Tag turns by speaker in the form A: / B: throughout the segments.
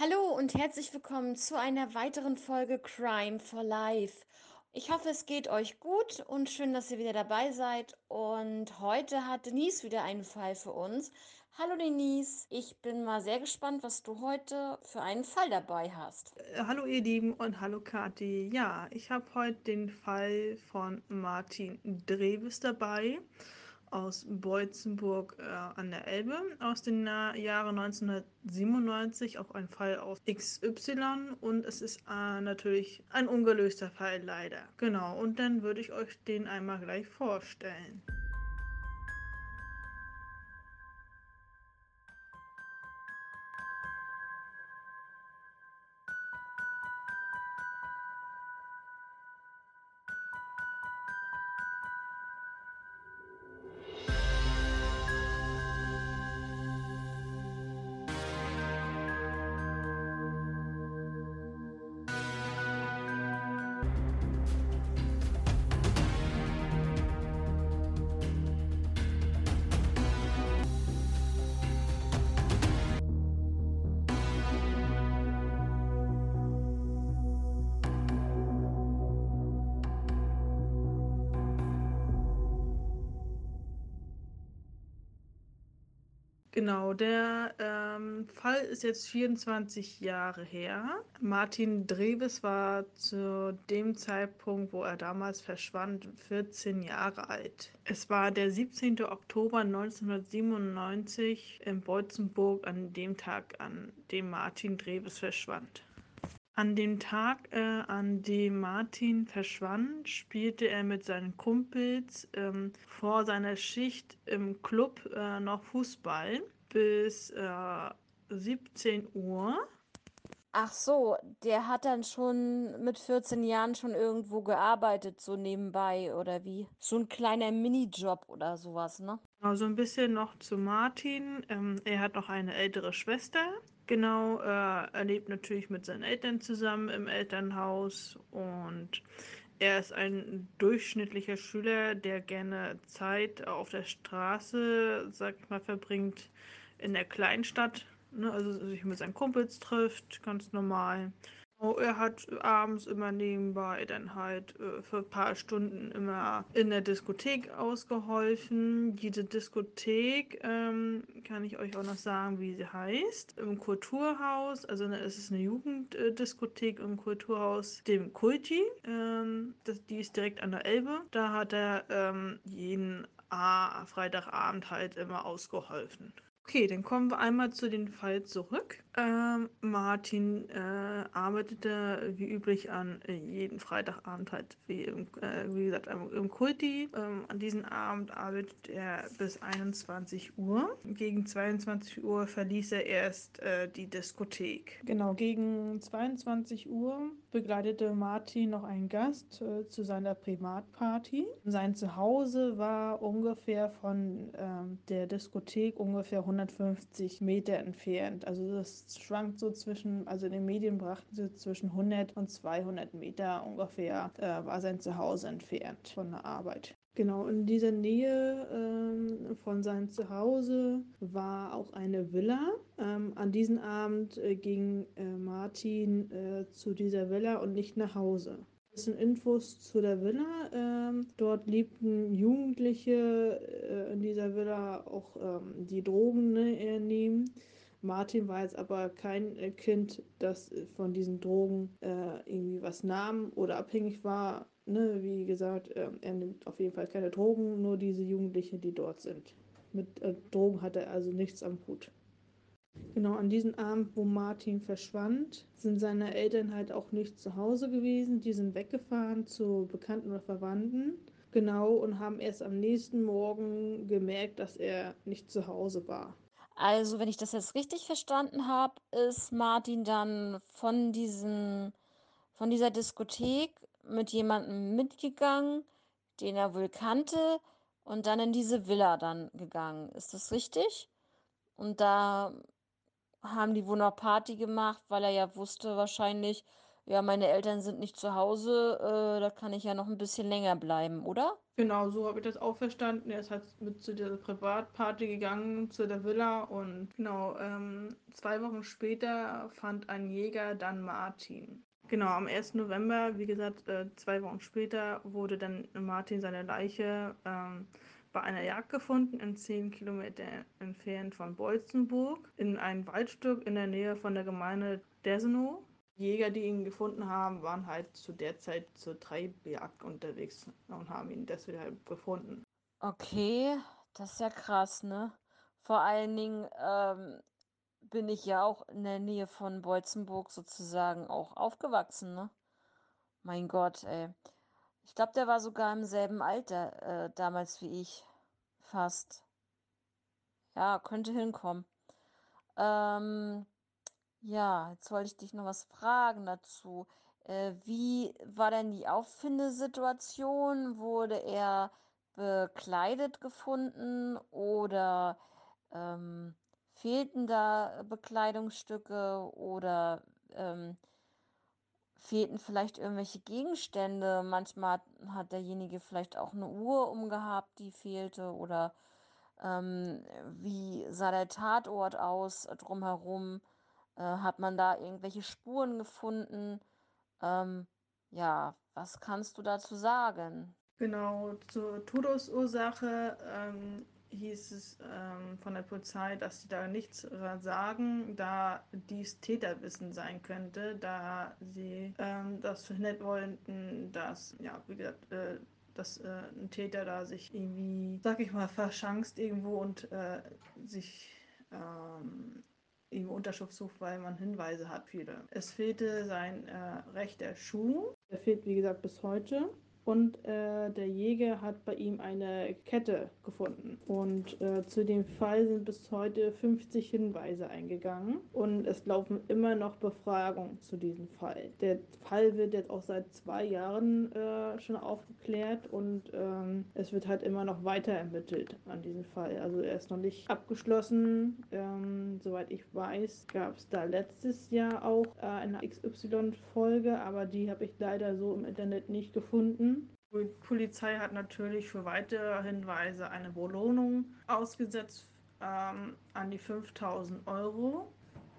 A: Hallo und herzlich willkommen zu einer weiteren Folge Crime for Life. Ich hoffe, es geht euch gut und schön, dass ihr wieder dabei seid. Und heute hat Denise wieder einen Fall für uns. Hallo Denise, ich bin mal sehr gespannt, was du heute für einen Fall dabei hast.
B: Äh, Hallo ihr Lieben und hallo Kathi. Ja, ich habe heute den Fall von Martin Dreves dabei aus Beutzenburg äh, an der Elbe aus den Na- Jahren 1997, auch ein Fall aus XY und es ist äh, natürlich ein ungelöster Fall leider. Genau, und dann würde ich euch den einmal gleich vorstellen. Genau, der ähm, Fall ist jetzt 24 Jahre her. Martin Dreves war zu dem Zeitpunkt, wo er damals verschwand, 14 Jahre alt. Es war der 17. Oktober 1997 in Beutzenburg an dem Tag, an dem Martin Dreves verschwand. An dem Tag, äh, an dem Martin verschwand, spielte er mit seinen Kumpels ähm, vor seiner Schicht im Club äh, noch Fußball bis äh, 17 Uhr.
A: Ach so, der hat dann schon mit 14 Jahren schon irgendwo gearbeitet, so nebenbei oder wie? So ein kleiner Minijob oder sowas, ne?
B: Genau, so ein bisschen noch zu Martin. Ähm, er hat noch eine ältere Schwester. Genau, äh, er lebt natürlich mit seinen Eltern zusammen im Elternhaus und er ist ein durchschnittlicher Schüler, der gerne Zeit auf der Straße, sag ich mal, verbringt in der Kleinstadt. Ne? Also sich mit seinen Kumpels trifft, ganz normal. Oh, er hat abends immer nebenbei dann halt äh, für ein paar Stunden immer in der Diskothek ausgeholfen. Diese Diskothek ähm, kann ich euch auch noch sagen, wie sie heißt. Im Kulturhaus, also ne, es ist eine Jugenddiskothek im Kulturhaus, dem Kulti. Ähm, das, die ist direkt an der Elbe. Da hat er ähm, jeden ah, Freitagabend halt immer ausgeholfen. Okay, dann kommen wir einmal zu dem Fall zurück. Ähm, Martin äh, arbeitete wie üblich an äh, jeden Freitagabend halt, wie, im, äh, wie gesagt, im, Kulti. Ähm, an diesem Abend arbeitet er bis 21 Uhr. Gegen 22 Uhr verließ er erst äh, die Diskothek. Genau, gegen 22 Uhr begleitete Martin noch einen Gast äh, zu seiner Privatparty. Sein Zuhause war ungefähr von ähm, der Diskothek ungefähr 150 Meter entfernt. Also das schwankt so zwischen, also in den Medien brachten sie zwischen 100 und 200 Meter ungefähr äh, war sein Zuhause entfernt von der Arbeit. Genau, in dieser Nähe ähm, von seinem Zuhause war auch eine Villa. Ähm, an diesem Abend äh, ging äh, Martin äh, zu dieser Villa und nicht nach Hause. Sind Infos zu der Villa. Ähm, dort lebten Jugendliche äh, in dieser Villa, auch ähm, die Drogen ne, nehmen. Martin war jetzt aber kein äh, Kind, das von diesen Drogen äh, irgendwie was nahm oder abhängig war. Ne? Wie gesagt, äh, er nimmt auf jeden Fall keine Drogen, nur diese Jugendlichen, die dort sind. Mit äh, Drogen hat er also nichts am Hut. Genau, an diesem Abend, wo Martin verschwand, sind seine Eltern halt auch nicht zu Hause gewesen. Die sind weggefahren zu Bekannten oder Verwandten. Genau, und haben erst am nächsten Morgen gemerkt, dass er nicht zu Hause war.
A: Also, wenn ich das jetzt richtig verstanden habe, ist Martin dann von diesen, von dieser Diskothek mit jemandem mitgegangen, den er wohl kannte, und dann in diese Villa dann gegangen. Ist das richtig? Und da haben die wohl noch Party gemacht, weil er ja wusste wahrscheinlich, ja, meine Eltern sind nicht zu Hause, äh, da kann ich ja noch ein bisschen länger bleiben, oder?
B: Genau, so habe ich das auch verstanden. Er ist halt mit zu dieser Privatparty gegangen, zu der Villa und genau, ähm, zwei Wochen später fand ein Jäger dann Martin. Genau, am 1. November, wie gesagt, äh, zwei Wochen später wurde dann Martin seine Leiche ähm, bei einer Jagd gefunden, in zehn Kilometer entfernt von Bolzenburg, in einem Waldstück in der Nähe von der Gemeinde Desenow. Jäger, die ihn gefunden haben, waren halt zu der Zeit zur Treibjagd unterwegs und haben ihn deshalb gefunden.
A: Okay, das ist ja krass, ne? Vor allen Dingen, ähm, bin ich ja auch in der Nähe von Boitzenburg sozusagen auch aufgewachsen, ne? Mein Gott, ey. Ich glaube, der war sogar im selben Alter, äh, damals wie ich. Fast. Ja, könnte hinkommen. Ähm, ja, jetzt wollte ich dich noch was fragen dazu. Äh, wie war denn die Auffindesituation? Wurde er bekleidet gefunden oder ähm, fehlten da Bekleidungsstücke oder ähm, fehlten vielleicht irgendwelche Gegenstände? Manchmal hat, derjenige vielleicht auch eine Uhr umgehabt, die fehlte oder ähm, wie sah der Tatort aus drumherum? Äh, hat man da irgendwelche Spuren gefunden? Ähm, ja, was kannst du dazu sagen?
B: Genau, zur Todesursache ähm, hieß es ähm, von der Polizei, dass sie da nichts sagen, da dies Täterwissen sein könnte, da sie ähm, das verhindert wollten, dass, ja, wie gesagt, äh, dass äh, ein Täter da sich irgendwie, sag ich mal, verschanzt irgendwo und äh, sich ähm, irgendwo Unterschlupf sucht, weil man Hinweise hat, viele. Es fehlte sein äh, rechter Schuh. Der fehlt, wie gesagt, bis heute und äh, der Jäger hat bei ihm eine Kette gefunden. Und äh, zu dem Fall sind bis heute 50 Hinweise eingegangen und es laufen immer noch Befragungen zu diesem Fall. Der Fall wird jetzt auch seit zwei Jahren äh, schon aufgeklärt und ähm, es wird halt immer noch weiter ermittelt an diesem Fall. Also er ist noch nicht abgeschlossen. Ähm, soweit ich weiß, gab es da letztes Jahr auch äh, eine XY-Folge, aber die habe ich leider so im Internet nicht gefunden. Die Polizei hat natürlich für weitere Hinweise eine Belohnung ausgesetzt ähm, an die 5000 Euro.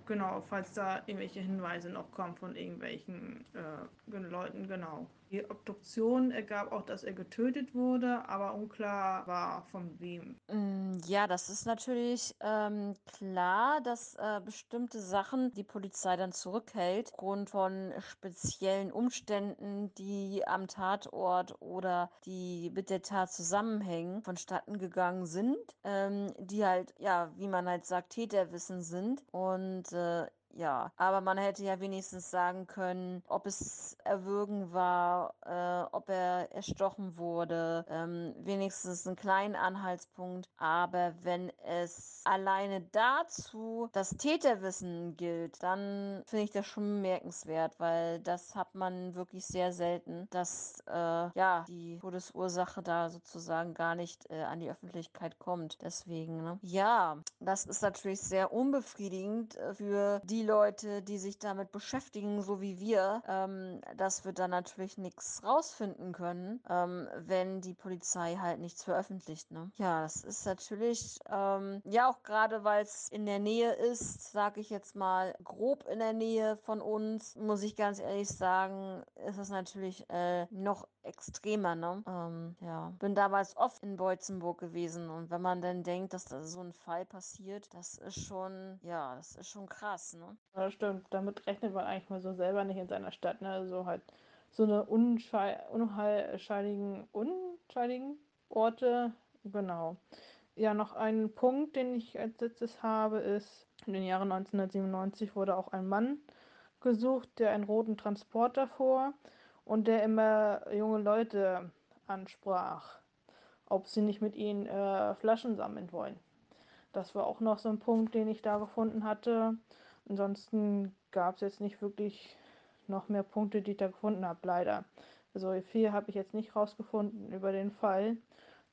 B: Genau, falls da irgendwelche Hinweise noch kommen von irgendwelchen äh, Leuten, genau. Die Obduktion ergab auch, dass er getötet wurde, aber unklar war von wem.
A: Mm, Ja, das ist natürlich ähm, klar, dass äh, bestimmte Sachen die Polizei dann zurückhält, aufgrund von speziellen Umständen, die am Tatort oder die mit der Tat zusammenhängen, vonstatten gegangen sind, ähm, die halt, ja, wie man halt sagt, Täterwissen sind. Und äh, ja, aber man hätte ja wenigstens sagen können, ob es Erwürgen war, äh, ob er erstochen wurde, ähm, wenigstens einen kleinen Anhaltspunkt. Aber wenn es alleine dazu das Täterwissen gilt, dann finde ich das schon bemerkenswert, weil das hat man wirklich sehr selten, dass äh, ja die Todesursache da sozusagen gar nicht äh, an die Öffentlichkeit kommt. Deswegen, ne? Ja, das ist natürlich sehr unbefriedigend äh, für die Leute, die sich damit beschäftigen, so wie wir, ähm, dass wir da natürlich nichts rausfinden können, ähm, wenn die Polizei halt nichts veröffentlicht, ne? Ja, das ist natürlich, ähm, ja auch gerade, weil es in der Nähe ist, sage ich jetzt mal, grob in der Nähe von uns, muss ich ganz ehrlich sagen, ist es natürlich äh, noch extremer, ne? Ähm, ja, bin damals oft in Beutzenburg gewesen und wenn man dann denkt, dass da so ein Fall passiert, das ist schon, ja, das ist schon krass, ne?
B: Ja, das stimmt. Damit rechnet man eigentlich mal so selber nicht in seiner Stadt, ne? So halt so eine unschei unheilscheinigen, unscheinigen Orte. Genau. Ja, noch ein Punkt, den ich als letztes habe, ist, in den Jahren 1997 wurde auch ein Mann gesucht, der einen roten Transporter fuhr und der immer junge Leute ansprach, ob sie nicht mit ihnen äh, Flaschen sammeln wollen. Das war auch noch so ein Punkt, den ich da gefunden hatte. Ansonsten gab es jetzt nicht wirklich noch mehr Punkte, die ich da gefunden habe, leider. Also viel habe ich jetzt nicht rausgefunden über den Fall.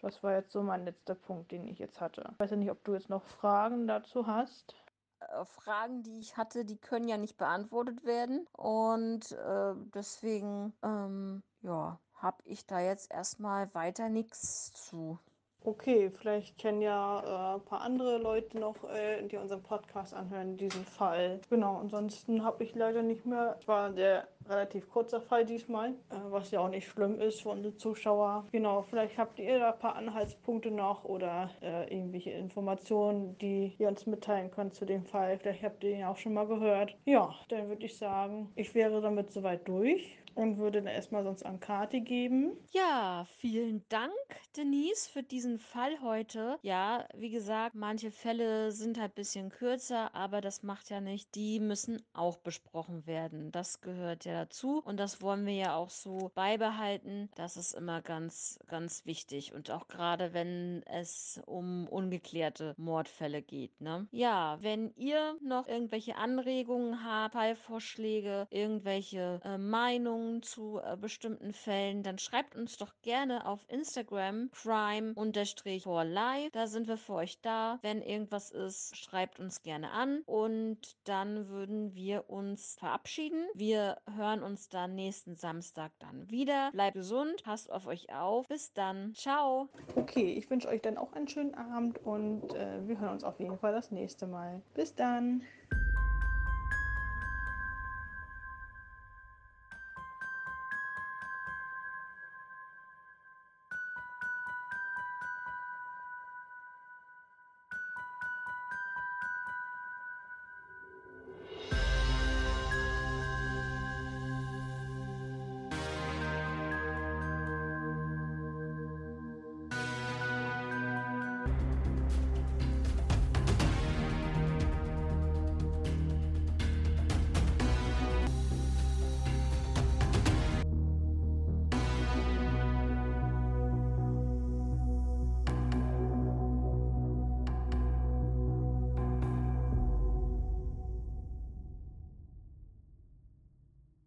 B: Das war jetzt so mein letzter Punkt, den ich jetzt hatte. Ich weiß ja nicht, ob du jetzt noch Fragen dazu hast.
A: äh, Fragen, die ich hatte, die können ja nicht beantwortet werden. Und äh, deswegen, ähm, ja. habe ich da jetzt erstmal weiter nichts zu.
B: Okay, vielleicht kennen ja äh, ein paar andere Leute noch, äh, die unseren Podcast anhören, diesen Fall. Genau, ansonsten habe ich leider nicht mehr. Es war ein sehr relativ kurzer Fall diesmal, äh, was ja auch nicht schlimm ist für unsere Zuschauer. Genau, vielleicht habt ihr da ein paar Anhaltspunkte noch oder äh, irgendwelche Informationen, die ihr uns mitteilen könnt zu dem Fall. Vielleicht habt ihr ihn auch schon mal gehört. Ja, dann würde ich sagen, ich wäre damit soweit durch und würde dann erstmal sonst an Kati geben.
A: Ja, vielen Dank, Denise, für diesen Fall heute. Ja, wie gesagt, manche Fälle sind halt ein bisschen kürzer, aber das macht ja nicht. Die müssen auch besprochen werden. Das gehört ja dazu und das wollen wir ja auch so beibehalten. Das ist immer ganz, ganz wichtig und auch gerade wenn es um ungeklärte Mordfälle geht, ne? Ja, wenn ihr noch irgendwelche Anregungen habt, Fallvorschläge, irgendwelche äh, Meinungen zu äh, bestimmten Fällen, dann schreibt uns doch gerne auf Instagram crime-for-life. Da sind wir für euch da. Wenn irgendwas ist, schreibt uns gerne an und dann würden wir uns verabschieden. Wir hören uns dann nächsten Samstag dann wieder. Bleibt gesund, passt auf euch auf. Bis dann. Ciao.
B: Okay, ich wünsche euch dann auch einen schönen Abend und äh, wir hören uns auf jeden Fall das nächste Mal. Bis dann.